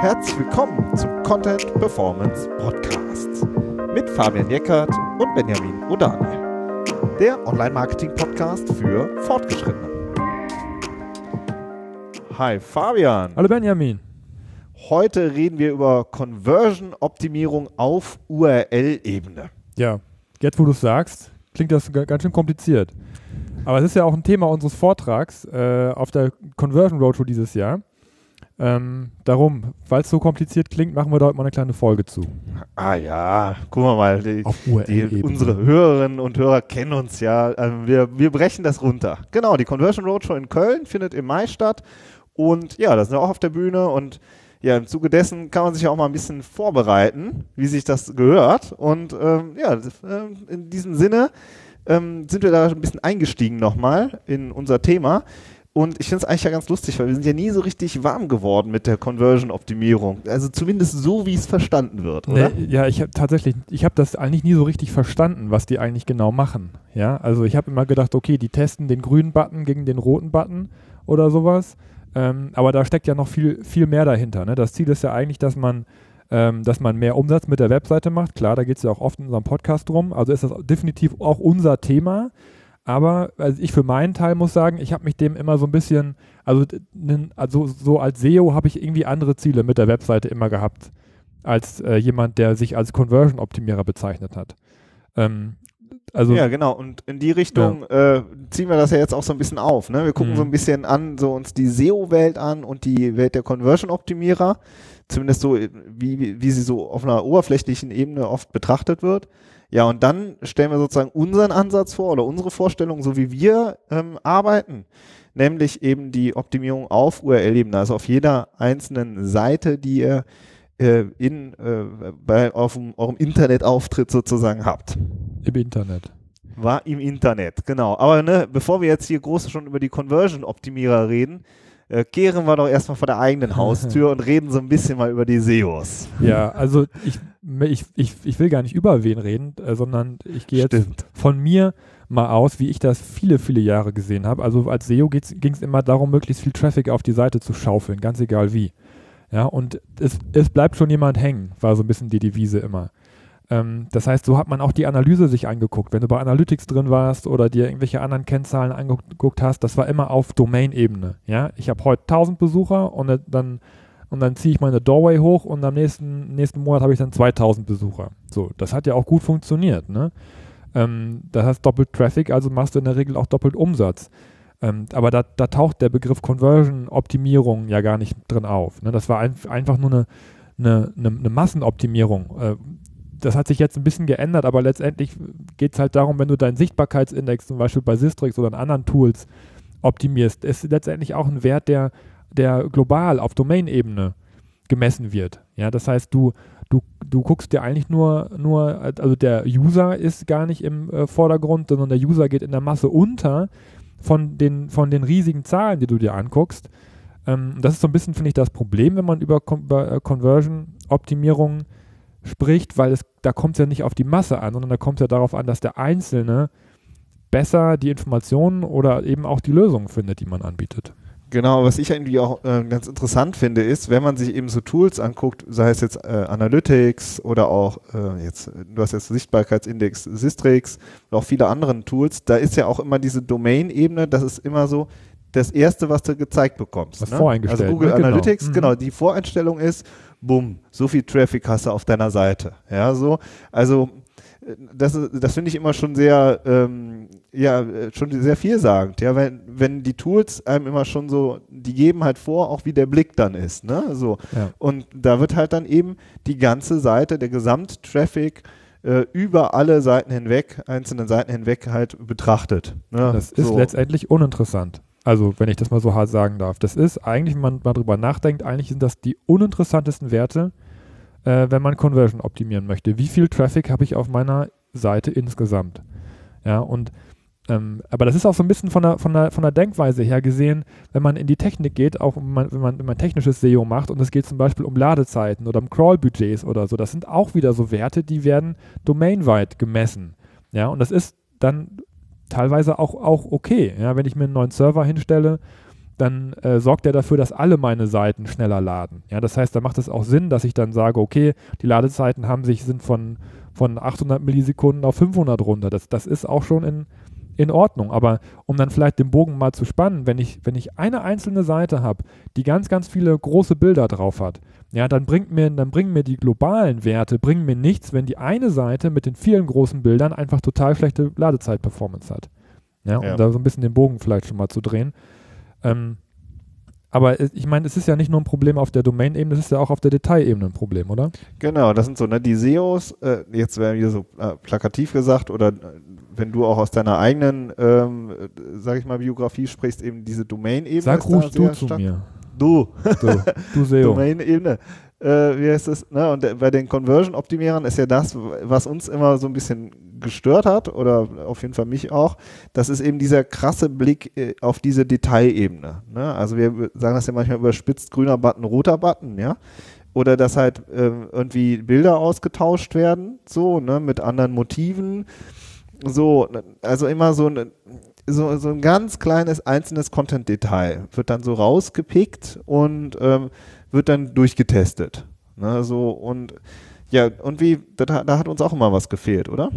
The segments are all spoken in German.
Herzlich willkommen zum Content Performance Podcast mit Fabian Jeckert und Benjamin Odane, der Online-Marketing-Podcast für Fortgeschrittene. Hi Fabian. Hallo Benjamin. Heute reden wir über Conversion-Optimierung auf URL-Ebene. Ja, jetzt wo du es sagst, klingt das ganz schön kompliziert. Aber es ist ja auch ein Thema unseres Vortrags äh, auf der Conversion Roadshow dieses Jahr. Ähm, darum, weil es so kompliziert klingt, machen wir da heute mal eine kleine Folge zu. Ah ja, gucken wir mal. Die, die, unsere Hörerinnen und Hörer kennen uns ja. Ähm, wir, wir brechen das runter. Genau, die Conversion Roadshow in Köln findet im Mai statt. Und ja, da sind wir auch auf der Bühne und ja, im Zuge dessen kann man sich auch mal ein bisschen vorbereiten, wie sich das gehört. Und ähm, ja, äh, in diesem Sinne ähm, sind wir da ein bisschen eingestiegen nochmal in unser Thema. Und ich finde es eigentlich ja ganz lustig, weil wir sind ja nie so richtig warm geworden mit der Conversion-Optimierung. Also zumindest so, wie es verstanden wird, oder? Nee, ja, ich habe tatsächlich, ich habe das eigentlich nie so richtig verstanden, was die eigentlich genau machen. Ja, also ich habe immer gedacht, okay, die testen den grünen Button gegen den roten Button oder sowas. Ähm, aber da steckt ja noch viel, viel mehr dahinter. Ne? Das Ziel ist ja eigentlich, dass man, ähm, dass man mehr Umsatz mit der Webseite macht. Klar, da geht es ja auch oft in unserem Podcast drum. Also ist das definitiv auch unser Thema. Aber also ich für meinen Teil muss sagen, ich habe mich dem immer so ein bisschen, also, also so als SEO habe ich irgendwie andere Ziele mit der Webseite immer gehabt, als äh, jemand, der sich als Conversion-Optimierer bezeichnet hat. Ähm, also, ja, genau. Und in die Richtung ja. äh, ziehen wir das ja jetzt auch so ein bisschen auf. Ne? Wir gucken mhm. so ein bisschen an, so uns die SEO-Welt an und die Welt der Conversion-Optimierer. Zumindest so, wie, wie sie so auf einer oberflächlichen Ebene oft betrachtet wird. Ja, und dann stellen wir sozusagen unseren Ansatz vor oder unsere Vorstellung, so wie wir ähm, arbeiten. Nämlich eben die Optimierung auf URL-Ebene, also auf jeder einzelnen Seite, die ihr äh, in, äh, bei, auf eurem Internetauftritt sozusagen habt. Im Internet. War im Internet, genau. Aber ne, bevor wir jetzt hier groß schon über die Conversion-Optimierer reden, äh, kehren wir doch erstmal vor der eigenen Haustür und reden so ein bisschen mal über die SEOs. Ja, also ich, ich, ich, ich will gar nicht über wen reden, äh, sondern ich gehe jetzt von mir mal aus, wie ich das viele, viele Jahre gesehen habe. Also als SEO ging es immer darum, möglichst viel Traffic auf die Seite zu schaufeln, ganz egal wie. Ja, und es, es bleibt schon jemand hängen, war so ein bisschen die Devise immer. Ähm, das heißt, so hat man auch die Analyse sich angeguckt. Wenn du bei Analytics drin warst oder dir irgendwelche anderen Kennzahlen angeguckt hast, das war immer auf Domain-Ebene. Ja, ich habe heute 1000 Besucher und äh, dann und dann ziehe ich meine Doorway hoch und am nächsten, nächsten Monat habe ich dann 2000 Besucher. So, das hat ja auch gut funktioniert. Ne? Ähm, das heißt doppelt Traffic, also machst du in der Regel auch doppelt Umsatz. Ähm, aber da, da, taucht der Begriff Conversion-Optimierung ja gar nicht drin auf. Ne? Das war ein, einfach nur eine, eine, eine, eine Massenoptimierung. Äh, das hat sich jetzt ein bisschen geändert, aber letztendlich geht es halt darum, wenn du deinen Sichtbarkeitsindex zum Beispiel bei Sistrix oder in anderen Tools optimierst, ist letztendlich auch ein Wert, der, der global auf Domain-Ebene gemessen wird. Ja, das heißt, du, du, du guckst dir eigentlich nur, nur, also der User ist gar nicht im äh, Vordergrund, sondern der User geht in der Masse unter von den, von den riesigen Zahlen, die du dir anguckst. Ähm, das ist so ein bisschen, finde ich, das Problem, wenn man über, über äh, Conversion-Optimierung spricht, weil es, da kommt es ja nicht auf die Masse an, sondern da kommt es ja darauf an, dass der Einzelne besser die Informationen oder eben auch die Lösungen findet, die man anbietet. Genau, was ich irgendwie auch äh, ganz interessant finde, ist, wenn man sich eben so Tools anguckt, sei es jetzt äh, Analytics oder auch äh, jetzt, du hast jetzt Sichtbarkeitsindex Sistrix und auch viele andere Tools, da ist ja auch immer diese Domain-Ebene, das ist immer so das erste, was du gezeigt bekommst. Was ne? voreingestellt. Also Google ne? Analytics, genau. genau, die Voreinstellung ist, bumm, so viel Traffic hast du auf deiner Seite. Ja, so, also das, das finde ich immer schon sehr, ähm, ja, schon sehr vielsagend. Ja, wenn, wenn die Tools einem immer schon so, die geben halt vor, auch wie der Blick dann ist. Ne? So. Ja. Und da wird halt dann eben die ganze Seite, der Gesamttraffic äh, über alle Seiten hinweg, einzelnen Seiten hinweg halt betrachtet. Ne? Das ist so. letztendlich uninteressant. Also, wenn ich das mal so hart sagen darf. Das ist eigentlich, wenn man mal drüber nachdenkt, eigentlich sind das die uninteressantesten Werte, äh, wenn man Conversion optimieren möchte. Wie viel Traffic habe ich auf meiner Seite insgesamt? Ja, und ähm, aber das ist auch so ein bisschen von der, von, der, von der Denkweise her gesehen, wenn man in die Technik geht, auch wenn man, wenn man, wenn man technisches SEO macht und es geht zum Beispiel um Ladezeiten oder um Crawl-Budgets oder so, das sind auch wieder so Werte, die werden domainweit gemessen. Ja, und das ist dann teilweise auch, auch okay. Ja, wenn ich mir einen neuen Server hinstelle, dann äh, sorgt er dafür, dass alle meine Seiten schneller laden. Ja, das heißt, da macht es auch Sinn, dass ich dann sage, okay, die Ladezeiten haben sich, sind von, von 800 Millisekunden auf 500 runter. Das, das ist auch schon in, in Ordnung. Aber um dann vielleicht den Bogen mal zu spannen, wenn ich, wenn ich eine einzelne Seite habe, die ganz, ganz viele große Bilder drauf hat, ja, dann bringt mir, dann bringen mir die globalen Werte, bringen mir nichts, wenn die eine Seite mit den vielen großen Bildern einfach total schlechte Ladezeit-Performance hat. Ja, um da so ein bisschen den Bogen vielleicht schon mal zu drehen. Ähm, aber ich meine, es ist ja nicht nur ein Problem auf der Domain-Ebene, es ist ja auch auf der Detailebene ein Problem, oder? Genau, das sind so, ne, die SEOs, äh, jetzt werden wir so äh, plakativ gesagt, oder äh, wenn du auch aus deiner eigenen, ähm, sag ich mal, Biografie sprichst, eben diese Domain-Ebene. Sag ruhig du zu mir. Du. Du, du SEO. Domain-Ebene äh, wie heißt es, ne? Und bei den Conversion-Optimierern ist ja das, was uns immer so ein bisschen gestört hat, oder auf jeden Fall mich auch, das ist eben dieser krasse Blick äh, auf diese Detailebene. Ne? Also wir sagen das ja manchmal überspitzt, grüner Button, roter Button, ja. Oder dass halt äh, irgendwie Bilder ausgetauscht werden, so, ne, mit anderen Motiven. So, also immer so ein, so, so ein ganz kleines einzelnes Content-Detail wird dann so rausgepickt und ähm, wird dann durchgetestet. Ne, so und ja, und wie, da, da hat uns auch immer was gefehlt, oder?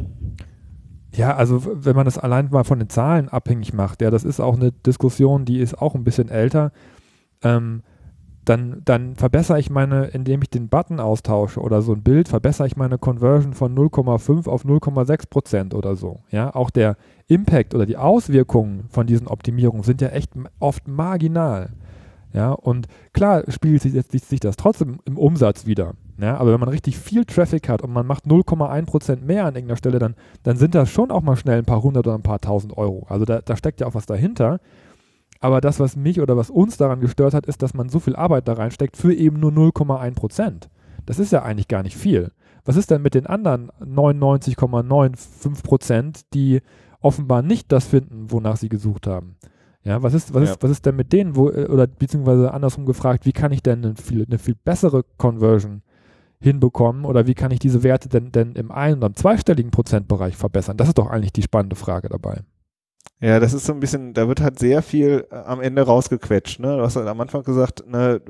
Ja, also wenn man das allein mal von den Zahlen abhängig macht, ja, das ist auch eine Diskussion, die ist auch ein bisschen älter. Ähm, dann, dann verbessere ich meine, indem ich den Button austausche oder so ein Bild, verbessere ich meine Conversion von 0,5 auf 0,6 Prozent oder so. Ja, auch der Impact oder die Auswirkungen von diesen Optimierungen sind ja echt oft marginal. Ja, und klar spielt sich, sich das trotzdem im Umsatz wieder. Ja, aber wenn man richtig viel Traffic hat und man macht 0,1% mehr an irgendeiner Stelle, dann, dann sind das schon auch mal schnell ein paar hundert oder ein paar tausend Euro. Also da, da steckt ja auch was dahinter. Aber das, was mich oder was uns daran gestört hat, ist, dass man so viel Arbeit da reinsteckt für eben nur 0,1%. Das ist ja eigentlich gar nicht viel. Was ist denn mit den anderen 99,95%, die offenbar nicht das finden, wonach sie gesucht haben? Ja, was ist, was, ja. Ist, was ist denn mit denen, wo, äh, oder beziehungsweise andersrum gefragt, wie kann ich denn eine viel, eine viel bessere Conversion hinbekommen oder wie kann ich diese Werte denn, denn im ein- oder im zweistelligen Prozentbereich verbessern? Das ist doch eigentlich die spannende Frage dabei. Ja, das ist so ein bisschen, da wird halt sehr viel äh, am Ende rausgequetscht. Ne? Du hast halt am Anfang gesagt, ne,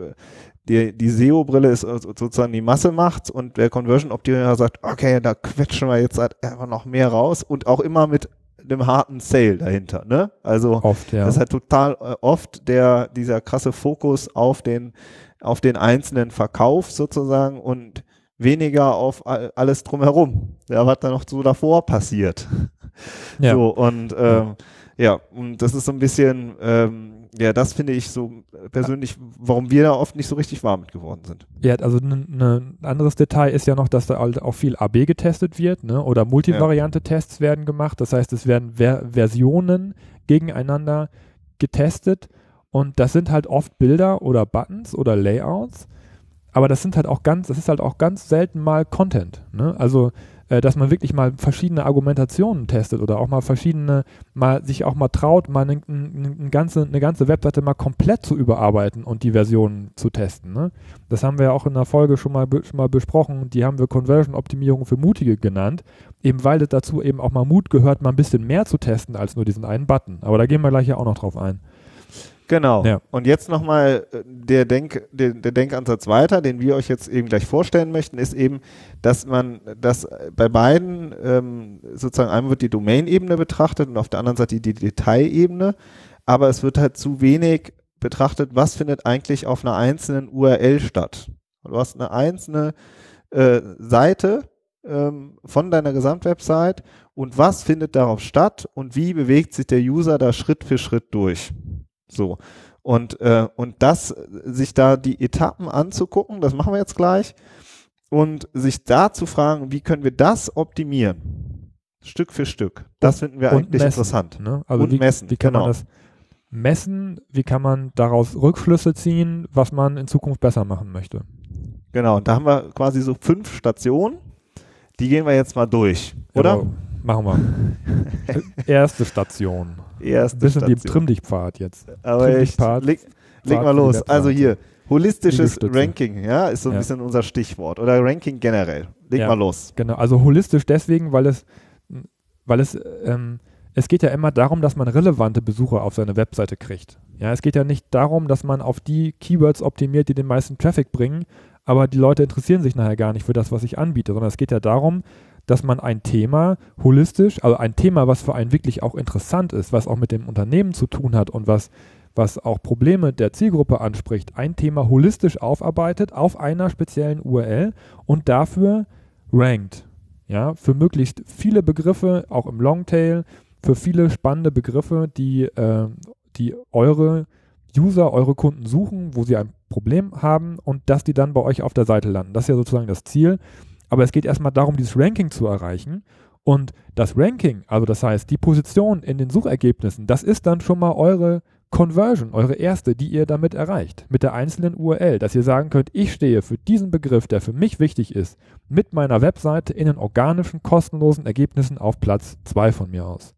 die, die SEO-Brille ist sozusagen die Masse macht und der Conversion-Optimierer sagt, okay, da quetschen wir jetzt halt einfach noch mehr raus und auch immer mit einem harten Sale dahinter. Ne? Also oft, ja. das ist halt total äh, oft der dieser krasse Fokus auf den auf den einzelnen Verkauf sozusagen und weniger auf alles drumherum. Ja, was da noch so davor passiert. Ja. So und ähm, ja, und das ist so ein bisschen ähm, ja, das finde ich so persönlich, warum wir da oft nicht so richtig warm mit geworden sind. Ja, also ein ne, anderes Detail ist ja noch, dass da halt auch viel AB getestet wird, ne? Oder Multivariante-Tests werden gemacht. Das heißt, es werden Ver Versionen gegeneinander getestet und das sind halt oft Bilder oder Buttons oder Layouts. Aber das sind halt auch ganz, das ist halt auch ganz selten mal Content. Ne? Also äh, dass man wirklich mal verschiedene Argumentationen testet oder auch mal verschiedene, mal sich auch mal traut, mal eine, eine, ganze, eine ganze Webseite mal komplett zu überarbeiten und die Versionen zu testen. Ne? Das haben wir ja auch in der Folge schon mal, schon mal besprochen. Die haben wir Conversion-Optimierung für Mutige genannt, eben weil es dazu eben auch mal Mut gehört, mal ein bisschen mehr zu testen als nur diesen einen Button. Aber da gehen wir gleich ja auch noch drauf ein. Genau. Ja. Und jetzt nochmal äh, der, Denk, der, der Denkansatz weiter, den wir euch jetzt eben gleich vorstellen möchten, ist eben, dass man dass bei beiden ähm, sozusagen einmal wird die Domain-Ebene betrachtet und auf der anderen Seite die Detailebene, aber es wird halt zu wenig betrachtet, was findet eigentlich auf einer einzelnen URL statt. Du hast eine einzelne äh, Seite ähm, von deiner Gesamtwebsite und was findet darauf statt und wie bewegt sich der User da Schritt für Schritt durch. So. Und, äh, und das, sich da die Etappen anzugucken, das machen wir jetzt gleich, und sich da zu fragen, wie können wir das optimieren? Stück für Stück. Das finden wir eigentlich messen, interessant. Ne? Also und wie, messen. Wie kann genau. man das messen? Wie kann man daraus Rückschlüsse ziehen, was man in Zukunft besser machen möchte? Genau, und da haben wir quasi so fünf Stationen. Die gehen wir jetzt mal durch, oder? Genau. Machen wir. Erste Station. Erste Bisschen Station. wie Trimm dich Pfad jetzt. Aber ich leg, leg mal los. Also hier, holistisches Ranking, ja, ist so ein ja. bisschen unser Stichwort. Oder Ranking generell. Leg ja, mal los. Genau, also holistisch deswegen, weil es, weil es ähm, es geht ja immer darum, dass man relevante Besucher auf seine Webseite kriegt. Ja, es geht ja nicht darum, dass man auf die Keywords optimiert, die den meisten Traffic bringen, aber die Leute interessieren sich nachher gar nicht für das, was ich anbiete, sondern es geht ja darum, dass man ein Thema holistisch, also ein Thema, was für einen wirklich auch interessant ist, was auch mit dem Unternehmen zu tun hat und was, was auch Probleme der Zielgruppe anspricht, ein Thema holistisch aufarbeitet auf einer speziellen URL und dafür rankt. Ja, für möglichst viele Begriffe, auch im Longtail, für viele spannende Begriffe, die, äh, die eure User, eure Kunden suchen, wo sie ein Problem haben und dass die dann bei euch auf der Seite landen. Das ist ja sozusagen das Ziel. Aber es geht erstmal darum, dieses Ranking zu erreichen. Und das Ranking, also das heißt die Position in den Suchergebnissen, das ist dann schon mal eure Conversion, eure erste, die ihr damit erreicht, mit der einzelnen URL, dass ihr sagen könnt, ich stehe für diesen Begriff, der für mich wichtig ist, mit meiner Webseite in den organischen, kostenlosen Ergebnissen auf Platz 2 von mir aus.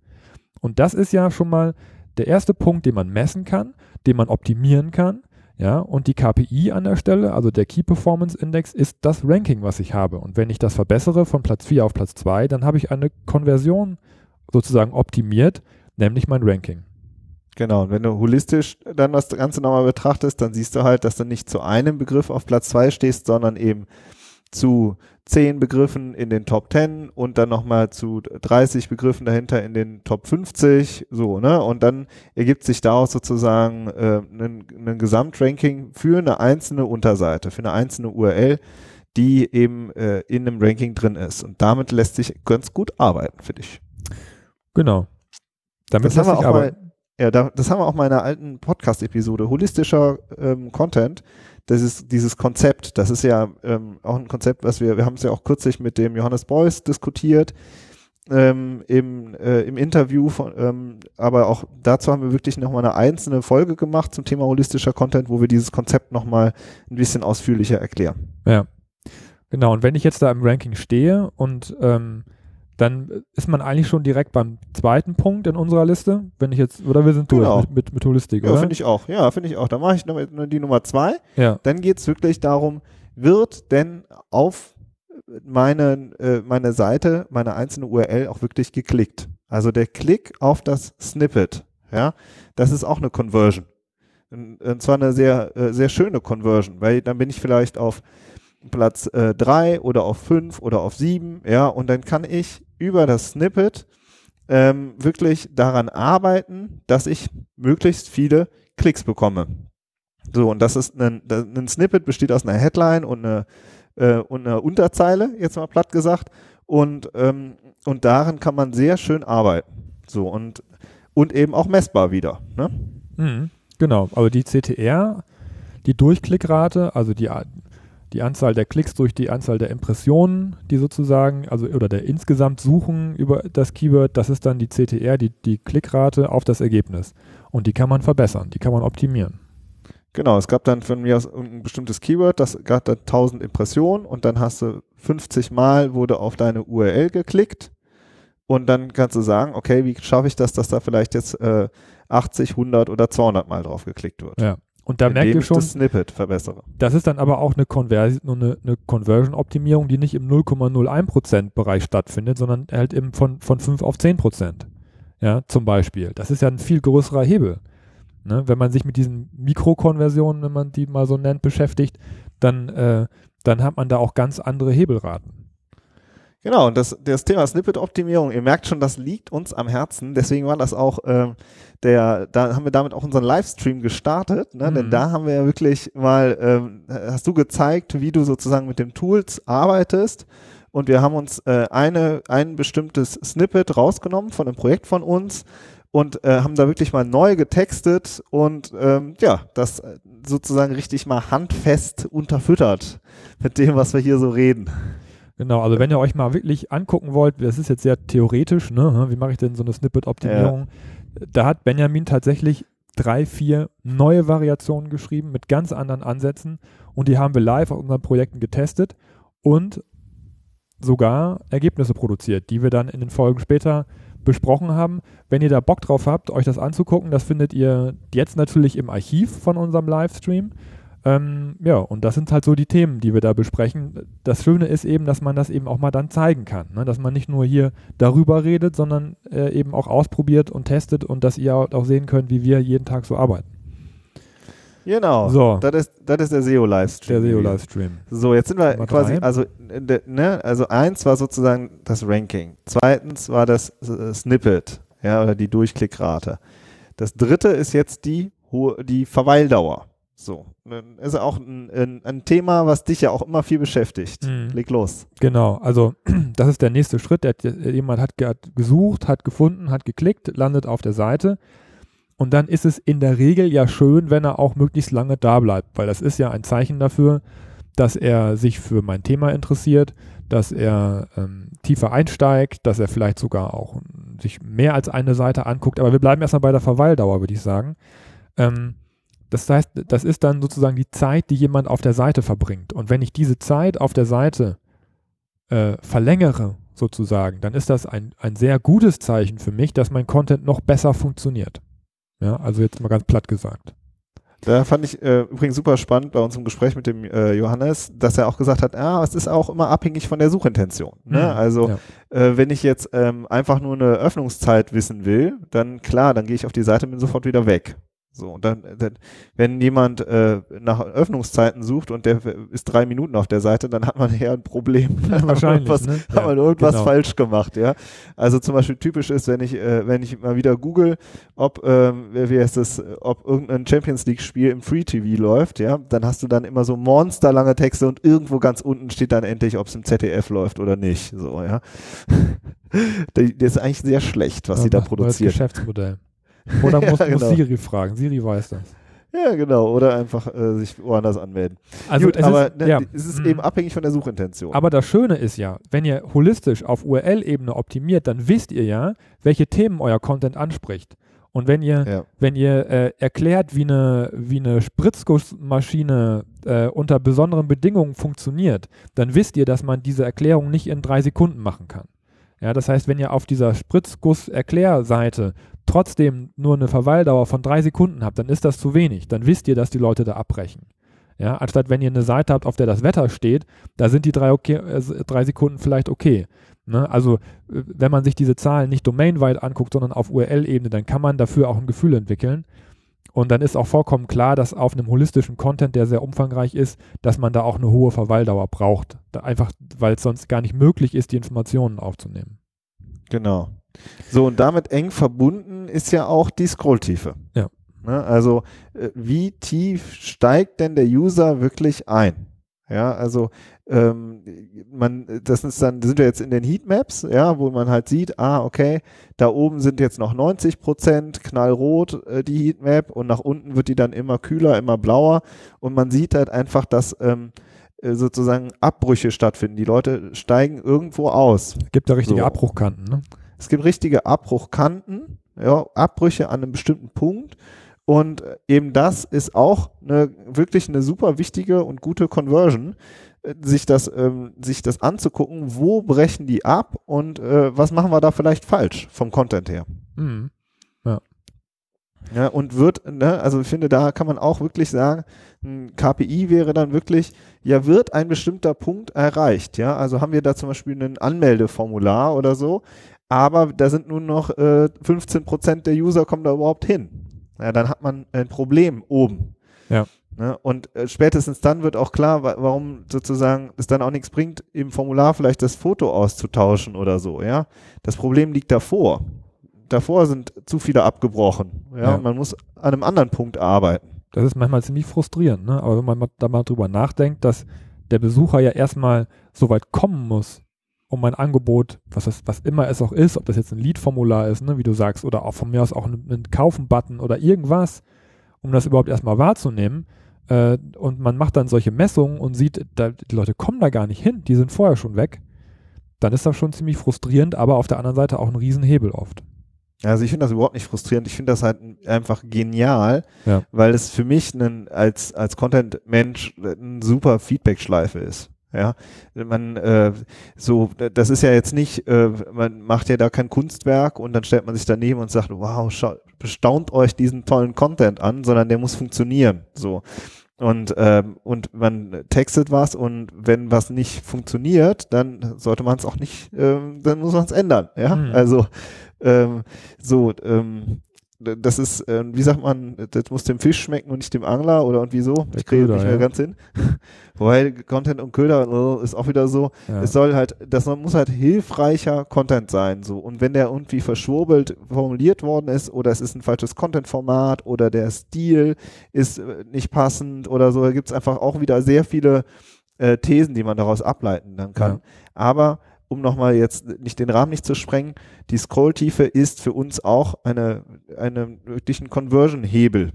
Und das ist ja schon mal der erste Punkt, den man messen kann, den man optimieren kann ja, und die KPI an der Stelle, also der Key Performance Index, ist das Ranking, was ich habe. Und wenn ich das verbessere von Platz 4 auf Platz 2, dann habe ich eine Konversion sozusagen optimiert, nämlich mein Ranking. Genau, und wenn du holistisch dann das Ganze nochmal betrachtest, dann siehst du halt, dass du nicht zu einem Begriff auf Platz 2 stehst, sondern eben zu zehn Begriffen in den Top 10 und dann nochmal zu 30 Begriffen dahinter in den Top 50, so, ne? Und dann ergibt sich daraus sozusagen äh, ein, Gesamtranking für eine einzelne Unterseite, für eine einzelne URL, die eben äh, in einem Ranking drin ist. Und damit lässt sich ganz gut arbeiten, finde ich. Genau. Damit das haben wir auch mal, ja, da, das haben wir auch mal in einer alten Podcast-Episode, holistischer ähm, Content das ist dieses Konzept, das ist ja ähm, auch ein Konzept, was wir, wir haben es ja auch kürzlich mit dem Johannes Beuys diskutiert, ähm, im, äh, im Interview, von, ähm, aber auch dazu haben wir wirklich nochmal eine einzelne Folge gemacht zum Thema holistischer Content, wo wir dieses Konzept nochmal ein bisschen ausführlicher erklären. Ja, genau. Und wenn ich jetzt da im Ranking stehe und ähm, dann ist man eigentlich schon direkt beim zweiten Punkt in unserer Liste. Wenn ich jetzt, oder wir sind durch genau. mit, mit, mit Holistik, ja, finde ich auch. Ja, finde ich auch. Da mache ich noch die Nummer zwei. Ja. Dann geht es wirklich darum, wird denn auf meine, äh, meine Seite, meine einzelne URL auch wirklich geklickt? Also der Klick auf das Snippet, ja, das ist auch eine Conversion. Und zwar eine sehr, äh, sehr schöne Conversion, weil dann bin ich vielleicht auf Platz 3 äh, oder auf 5 oder auf 7, ja, und dann kann ich über das Snippet ähm, wirklich daran arbeiten, dass ich möglichst viele Klicks bekomme. So, und das ist ein, ein Snippet besteht aus einer Headline und einer, äh, und einer Unterzeile, jetzt mal platt gesagt, und, ähm, und darin kann man sehr schön arbeiten. So, und, und eben auch messbar wieder. Ne? Mhm, genau, aber die CTR, die Durchklickrate, also die die Anzahl der Klicks durch die Anzahl der Impressionen, die sozusagen, also oder der insgesamt Suchen über das Keyword, das ist dann die CTR, die, die Klickrate auf das Ergebnis. Und die kann man verbessern, die kann man optimieren. Genau, es gab dann von mir aus ein bestimmtes Keyword, das gab dann 1000 Impressionen und dann hast du 50 Mal wurde auf deine URL geklickt und dann kannst du sagen, okay, wie schaffe ich das, dass da vielleicht jetzt äh, 80, 100 oder 200 Mal drauf geklickt wird. Ja. Und da merkt ihr schon, das Snippet verbessere. Das ist dann aber auch eine, Conversion, eine, eine Conversion-Optimierung, die nicht im 0,01% Bereich stattfindet, sondern halt eben von, von 5 auf 10%. Ja, zum Beispiel. Das ist ja ein viel größerer Hebel. Ne? Wenn man sich mit diesen Mikrokonversionen, wenn man die mal so nennt, beschäftigt, dann, äh, dann hat man da auch ganz andere Hebelraten. Genau, und das, das Thema Snippet-Optimierung, ihr merkt schon, das liegt uns am Herzen. Deswegen war das auch ähm, der, da haben wir damit auch unseren Livestream gestartet, ne? Mhm. denn da haben wir ja wirklich mal, ähm, hast du gezeigt, wie du sozusagen mit den Tools arbeitest. Und wir haben uns äh, eine, ein bestimmtes Snippet rausgenommen von einem Projekt von uns und äh, haben da wirklich mal neu getextet und ähm, ja, das sozusagen richtig mal handfest unterfüttert mit dem, was wir hier so reden. Genau, also wenn ihr euch mal wirklich angucken wollt, das ist jetzt sehr theoretisch, ne? Wie mache ich denn so eine Snippet-Optimierung? Ja. Da hat Benjamin tatsächlich drei, vier neue Variationen geschrieben mit ganz anderen Ansätzen und die haben wir live auf unseren Projekten getestet und sogar Ergebnisse produziert, die wir dann in den Folgen später besprochen haben. Wenn ihr da Bock drauf habt, euch das anzugucken, das findet ihr jetzt natürlich im Archiv von unserem Livestream. Ähm, ja, und das sind halt so die Themen, die wir da besprechen. Das Schöne ist eben, dass man das eben auch mal dann zeigen kann. Ne? Dass man nicht nur hier darüber redet, sondern äh, eben auch ausprobiert und testet und dass ihr auch sehen könnt, wie wir jeden Tag so arbeiten. Genau. So. Das ist, das ist der SEO-Livestream. Der SEO-Livestream. So, jetzt sind wir Nummer quasi, drei. also, ne, also eins war sozusagen das Ranking. Zweitens war das äh, Snippet, ja, oder die Durchklickrate. Das dritte ist jetzt die, die Verweildauer. So, ist auch ein, ein, Thema, was dich ja auch immer viel beschäftigt. Mhm. Leg los. Genau, also das ist der nächste Schritt. Der, jemand hat gesucht, hat gefunden, hat geklickt, landet auf der Seite. Und dann ist es in der Regel ja schön, wenn er auch möglichst lange da bleibt, weil das ist ja ein Zeichen dafür, dass er sich für mein Thema interessiert, dass er ähm, tiefer einsteigt, dass er vielleicht sogar auch sich mehr als eine Seite anguckt. Aber wir bleiben erstmal bei der Verweildauer, würde ich sagen. Ähm, das heißt, das ist dann sozusagen die Zeit, die jemand auf der Seite verbringt. Und wenn ich diese Zeit auf der Seite äh, verlängere, sozusagen, dann ist das ein, ein sehr gutes Zeichen für mich, dass mein Content noch besser funktioniert. Ja, also jetzt mal ganz platt gesagt. Da fand ich äh, übrigens super spannend bei uns im Gespräch mit dem äh, Johannes, dass er auch gesagt hat, ja, es ist auch immer abhängig von der Suchintention. Ne? Mhm, also ja. äh, wenn ich jetzt ähm, einfach nur eine Öffnungszeit wissen will, dann klar, dann gehe ich auf die Seite und bin sofort wieder weg. So, und dann, dann wenn jemand äh, nach Öffnungszeiten sucht und der ist drei Minuten auf der Seite, dann hat man eher ein Problem. Ja, wahrscheinlich. Hat man irgendwas, ne? hat man irgendwas genau. falsch gemacht, ja. Also zum Beispiel typisch ist, wenn ich, äh, wenn ich mal wieder google, ob, ähm, wie heißt das, ob irgendein Champions League-Spiel im Free TV läuft, ja, dann hast du dann immer so monsterlange Texte und irgendwo ganz unten steht dann endlich, ob es im ZDF läuft oder nicht. So, ja. das ist eigentlich sehr schlecht, was ja, sie da produzieren. Geschäftsmodell. Oder muss, ja, genau. muss Siri fragen. Siri weiß das. Ja, genau. Oder einfach äh, sich woanders anmelden. Also Gut, es aber ist, ne, ja. es ist eben mhm. abhängig von der Suchintention. Aber das Schöne ist ja, wenn ihr holistisch auf URL-Ebene optimiert, dann wisst ihr ja, welche Themen euer Content anspricht. Und wenn ihr, ja. wenn ihr äh, erklärt, wie eine, wie eine Spritzgussmaschine äh, unter besonderen Bedingungen funktioniert, dann wisst ihr, dass man diese Erklärung nicht in drei Sekunden machen kann. Ja, das heißt, wenn ihr auf dieser Spritzguss-Erklärseite trotzdem nur eine Verweildauer von drei Sekunden habt, dann ist das zu wenig. Dann wisst ihr, dass die Leute da abbrechen. Ja, anstatt wenn ihr eine Seite habt, auf der das Wetter steht, da sind die drei, okay, äh, drei Sekunden vielleicht okay. Ne? Also äh, wenn man sich diese Zahlen nicht domainweit anguckt, sondern auf URL-Ebene, dann kann man dafür auch ein Gefühl entwickeln. Und dann ist auch vollkommen klar, dass auf einem holistischen Content, der sehr umfangreich ist, dass man da auch eine hohe Verweildauer braucht. Da einfach, weil es sonst gar nicht möglich ist, die Informationen aufzunehmen. Genau. So, und damit eng verbunden ist ja auch die Scrolltiefe. Ja. Ne? Also, äh, wie tief steigt denn der User wirklich ein? Ja, also ähm, man, das ist dann, sind wir jetzt in den Heatmaps, ja, wo man halt sieht, ah, okay, da oben sind jetzt noch 90 Prozent knallrot äh, die Heatmap und nach unten wird die dann immer kühler, immer blauer und man sieht halt einfach, dass ähm, äh, sozusagen Abbrüche stattfinden. Die Leute steigen irgendwo aus. Gibt da richtige so. Abbruchkanten, ne? Es gibt richtige Abbruchkanten, ja, Abbrüche an einem bestimmten Punkt. Und eben das ist auch eine, wirklich eine super wichtige und gute Conversion, äh, sich das, ähm, sich das anzugucken, wo brechen die ab und äh, was machen wir da vielleicht falsch vom Content her. Mhm. Ja. Ja, und wird, ne, also ich finde, da kann man auch wirklich sagen, ein KPI wäre dann wirklich, ja, wird ein bestimmter Punkt erreicht, ja, also haben wir da zum Beispiel ein Anmeldeformular oder so, aber da sind nur noch äh, 15 Prozent der User kommen da überhaupt hin. Ja, dann hat man ein Problem oben. Ja. Ne? Und äh, spätestens dann wird auch klar, wa warum sozusagen es dann auch nichts bringt, im Formular vielleicht das Foto auszutauschen oder so. Ja, das Problem liegt davor. Davor sind zu viele abgebrochen. Ja, ja. Und man muss an einem anderen Punkt arbeiten. Das ist manchmal ziemlich frustrierend, ne? Aber wenn man da mal drüber nachdenkt, dass der Besucher ja erstmal so weit kommen muss, um mein Angebot, was, das, was immer es auch ist, ob das jetzt ein Lead-Formular ist, ne, wie du sagst, oder auch von mir aus auch ein, ein Kaufen-Button oder irgendwas, um das überhaupt erstmal wahrzunehmen. Äh, und man macht dann solche Messungen und sieht, da, die Leute kommen da gar nicht hin, die sind vorher schon weg. Dann ist das schon ziemlich frustrierend, aber auf der anderen Seite auch ein Riesenhebel oft. Also ich finde das überhaupt nicht frustrierend. Ich finde das halt einfach genial, ja. weil es für mich einen, als, als Content-Mensch eine super Feedback-Schleife ist. Ja, man äh, so, das ist ja jetzt nicht, äh, man macht ja da kein Kunstwerk und dann stellt man sich daneben und sagt, wow, bestaunt euch diesen tollen Content an, sondern der muss funktionieren. So Und, ähm, und man textet was und wenn was nicht funktioniert, dann sollte man es auch nicht, ähm, dann muss man es ändern. Ja, mhm. also ähm, so, ähm, das ist, äh, wie sagt man, das muss dem Fisch schmecken und nicht dem Angler oder irgendwie so. ich kriege nicht mehr ja. ganz hin. Wobei Content und Köder äh, ist auch wieder so. Ja. Es soll halt, das muss halt hilfreicher Content sein. So. Und wenn der irgendwie verschwurbelt formuliert worden ist oder es ist ein falsches Content-Format oder der Stil ist äh, nicht passend oder so, da gibt es einfach auch wieder sehr viele äh, Thesen, die man daraus ableiten dann kann. Ja. Aber um nochmal jetzt nicht den Rahmen nicht zu sprengen, die Scrolltiefe ist für uns auch eine, eine wirklich ein Conversion-Hebel.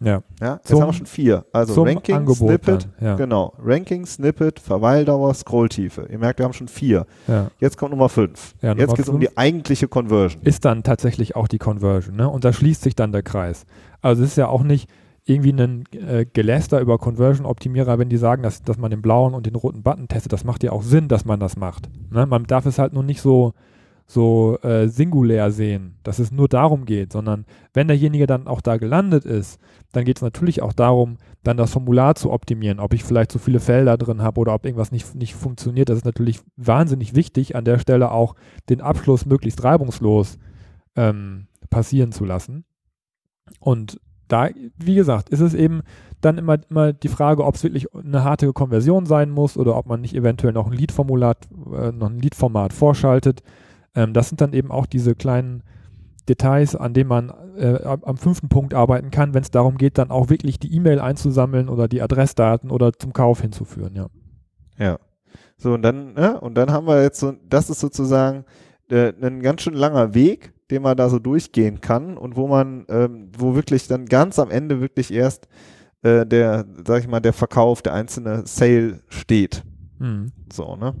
Ja. ja jetzt zum, haben wir schon vier. Also Ranking, Angebot Snippet, dann, ja. genau. Ranking, Snippet, Verweildauer, Scrolltiefe. Ihr merkt, wir haben schon vier. Ja. Jetzt kommt Nummer fünf. Ja, jetzt geht es um die eigentliche Conversion. Ist dann tatsächlich auch die Conversion, ne? Und da schließt sich dann der Kreis. Also es ist ja auch nicht, irgendwie ein äh, Geläster über Conversion-Optimierer, wenn die sagen, dass, dass man den blauen und den roten Button testet, das macht ja auch Sinn, dass man das macht. Ne? Man darf es halt nur nicht so, so äh, singulär sehen, dass es nur darum geht, sondern wenn derjenige dann auch da gelandet ist, dann geht es natürlich auch darum, dann das Formular zu optimieren, ob ich vielleicht zu viele Felder drin habe oder ob irgendwas nicht, nicht funktioniert. Das ist natürlich wahnsinnig wichtig, an der Stelle auch den Abschluss möglichst reibungslos ähm, passieren zu lassen. Und da, wie gesagt, ist es eben dann immer, immer die Frage, ob es wirklich eine harte Konversion sein muss oder ob man nicht eventuell noch ein Lead-Formulat, äh, Lead-Format vorschaltet. Ähm, das sind dann eben auch diese kleinen Details, an denen man äh, am fünften Punkt arbeiten kann, wenn es darum geht, dann auch wirklich die E-Mail einzusammeln oder die Adressdaten oder zum Kauf hinzuführen, ja. Ja. So, und dann, ja, und dann haben wir jetzt so, das ist sozusagen äh, ein ganz schön langer Weg, den man da so durchgehen kann und wo man, ähm, wo wirklich dann ganz am Ende wirklich erst äh, der, sag ich mal, der Verkauf, der einzelne Sale steht. Mhm. So, ne?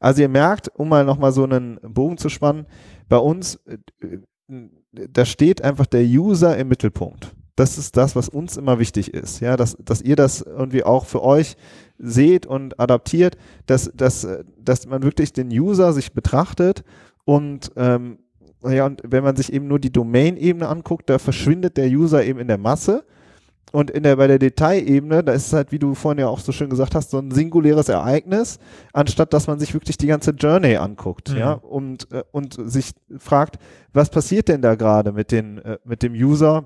Also ihr merkt, um mal nochmal so einen Bogen zu spannen, bei uns, äh, da steht einfach der User im Mittelpunkt. Das ist das, was uns immer wichtig ist, ja, dass, dass ihr das irgendwie auch für euch seht und adaptiert, dass, dass, dass man wirklich den User sich betrachtet und ähm, ja, und wenn man sich eben nur die Domain-Ebene anguckt, da verschwindet der User eben in der Masse. Und in der, bei der Detailebene, da ist es halt, wie du vorhin ja auch so schön gesagt hast, so ein singuläres Ereignis, anstatt dass man sich wirklich die ganze Journey anguckt, mhm. ja, und, äh, und sich fragt, was passiert denn da gerade mit den, äh, mit dem User?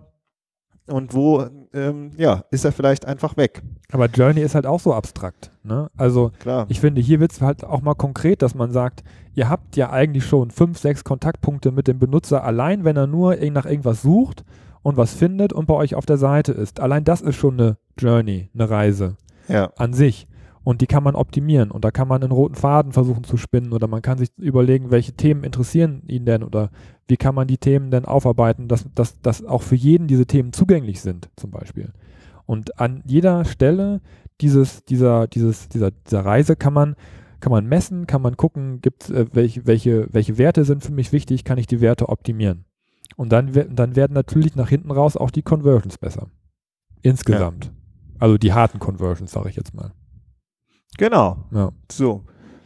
Und wo, ähm, ja, ist er vielleicht einfach weg. Aber Journey ist halt auch so abstrakt, ne? Also, Klar. ich finde, hier wird es halt auch mal konkret, dass man sagt, ihr habt ja eigentlich schon fünf, sechs Kontaktpunkte mit dem Benutzer allein, wenn er nur nach irgendwas sucht und was findet und bei euch auf der Seite ist. Allein das ist schon eine Journey, eine Reise ja. an sich. Und die kann man optimieren und da kann man einen roten Faden versuchen zu spinnen oder man kann sich überlegen, welche Themen interessieren ihn denn oder wie kann man die Themen denn aufarbeiten, dass, dass, dass auch für jeden diese Themen zugänglich sind, zum Beispiel. Und an jeder Stelle dieses, dieser, dieses, dieser, dieser Reise kann man kann man messen, kann man gucken, gibt äh, welche, welche, welche Werte sind für mich wichtig, kann ich die Werte optimieren. Und dann, dann werden natürlich nach hinten raus auch die Conversions besser. Insgesamt. Ja. Also die harten Conversions, sage ich jetzt mal. Genau. Ja. So.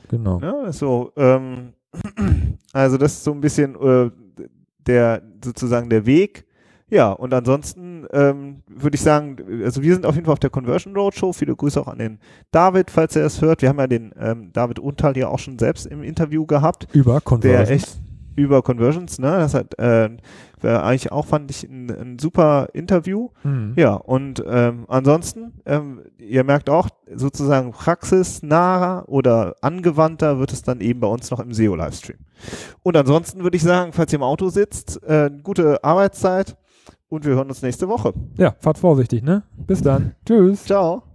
Genau. Ja, so, ähm, also das ist so ein bisschen äh, der sozusagen der Weg, ja, und ansonsten ähm, würde ich sagen, also wir sind auf jeden Fall auf der Conversion Roadshow. Viele Grüße auch an den David, falls er es hört. Wir haben ja den ähm, David Untal ja auch schon selbst im Interview gehabt. Über Conversions. Der echt über Conversions, ne? Das hat äh, eigentlich auch fand ich ein, ein super Interview. Mhm. Ja, und ähm, ansonsten, ähm, ihr merkt auch, sozusagen praxisnaher oder angewandter wird es dann eben bei uns noch im SEO-Livestream. Und ansonsten würde ich sagen, falls ihr im Auto sitzt, äh, gute Arbeitszeit und wir hören uns nächste Woche. Ja, fahrt vorsichtig, ne? Bis dann. Tschüss. Ciao.